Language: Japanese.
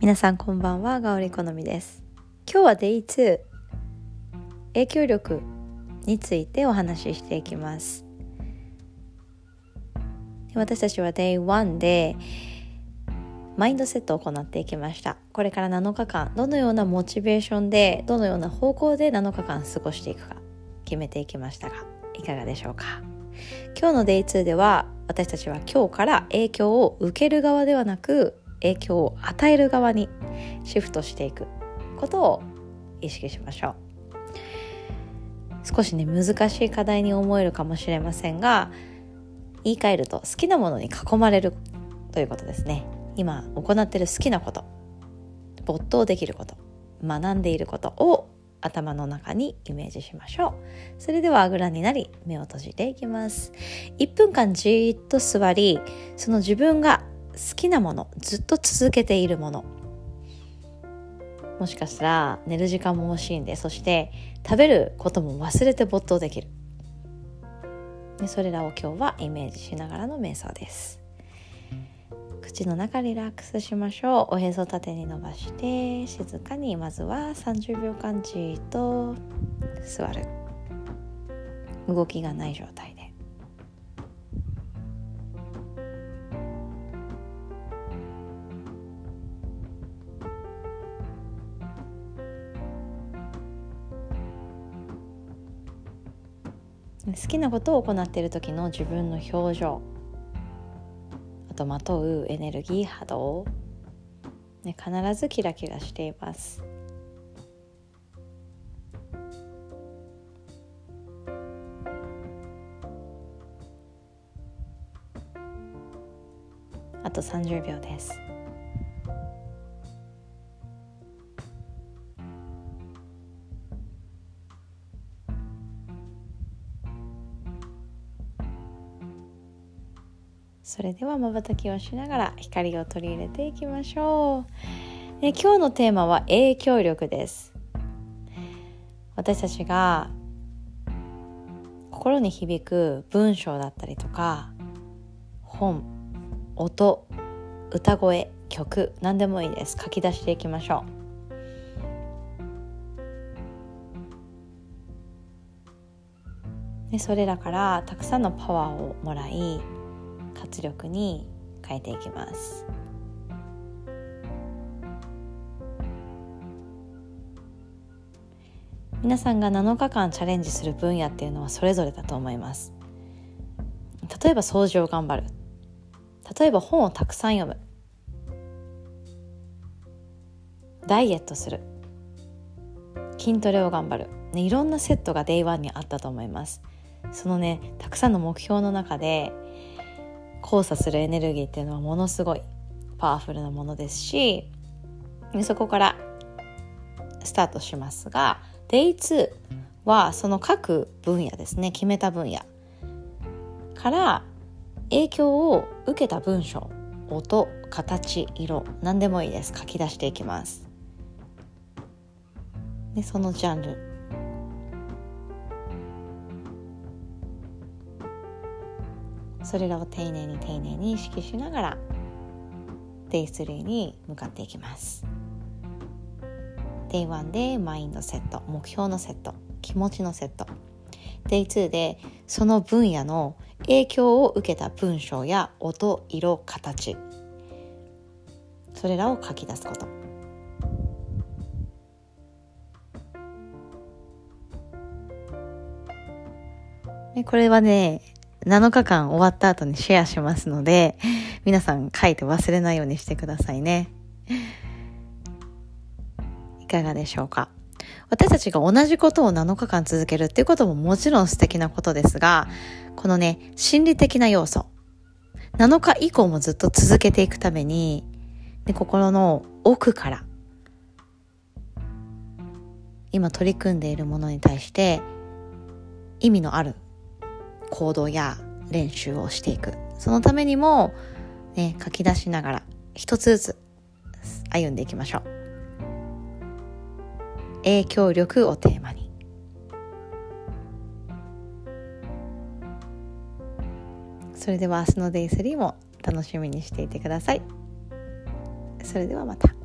皆さんこんばんはガオリ好みです。今日は Day2 影響力についてお話ししていきます。私たちは Day1 でマインドセットを行っていきました。これから7日間どのようなモチベーションでどのような方向で7日間過ごしていくか決めていきましたがいかがでしょうか。今日の Day2 では私たちは今日から影響を受ける側ではなく影響を与える側にシフトしていくことを意識しましょう。少しね難しい課題に思えるかもしれませんが言い換えると好きなものに囲まれるということですね。今行ってる好きなこと没頭できること学んでいることを頭の中にイメージしましょう。それではあぐらになり目を閉じていきます。1分間じーっと座りその自分が好きなものずっと続けているもの。もしかしたら寝る時間も惜しいんでそして食べることも忘れて没頭できる。でそれらを今日はイメージしながらの瞑想です。口の中リラックスしましょう。おへそ縦に伸ばして静かにまずは30秒間じっと座る。動きがない状態好きなことを行っている時の自分の表情。あとまとうエネルギー波動、ね、必ずキラキラしています。あと30秒です。それではまばたきをしながら光を取り入れていきましょう。で今日のテーマは影響力です。私たちが心に響く文章だったりとか本音歌声曲何でもいいです書き出していきましょうでそれらからたくさんのパワーをもらい活力に変えていきます。皆さんが7日間チャレンジする分野っていうのはそれぞれだと思います。例えば掃除を頑張る。例えば本をたくさん読む。ダイエットする。筋トレを頑張る、ね、いろんなセットが Day1 にあったと思います。そのねたくさんの目標の中で交差するエネルギーっていうのはものすごいパワフルなものですしそこからスタートしますが Day2 はその各分野ですね決めた分野から影響を受けた文章音形色何でもいいです。書き出していきます。でそのジャンル。それらを丁寧に丁寧に意識しながら Day3 に向かっていきます。Day1 でマインドセット目標のセット気持ちのセット。Day2 でその分野の影響を受けた文章や音色形。それらを書き出すこと。これはね7日間終わった後にシェアしますので、皆さん書いて忘れないようにしてくださいね。いかがでしょうか？私たちが同じことを7日間続けるっていうことももちろん素敵なことですが、このね、心理的な要素。7日以降もずっと続けていくために、ね、心の奥から、今取り組んでいるものに対して意味のある行動や練習をしていく。そのためにも、ね、書き出しながら一つずつ歩んでいきましょう。影響力をテーマに。それでは明日のデイ3も楽しみにしていてください。それではまた。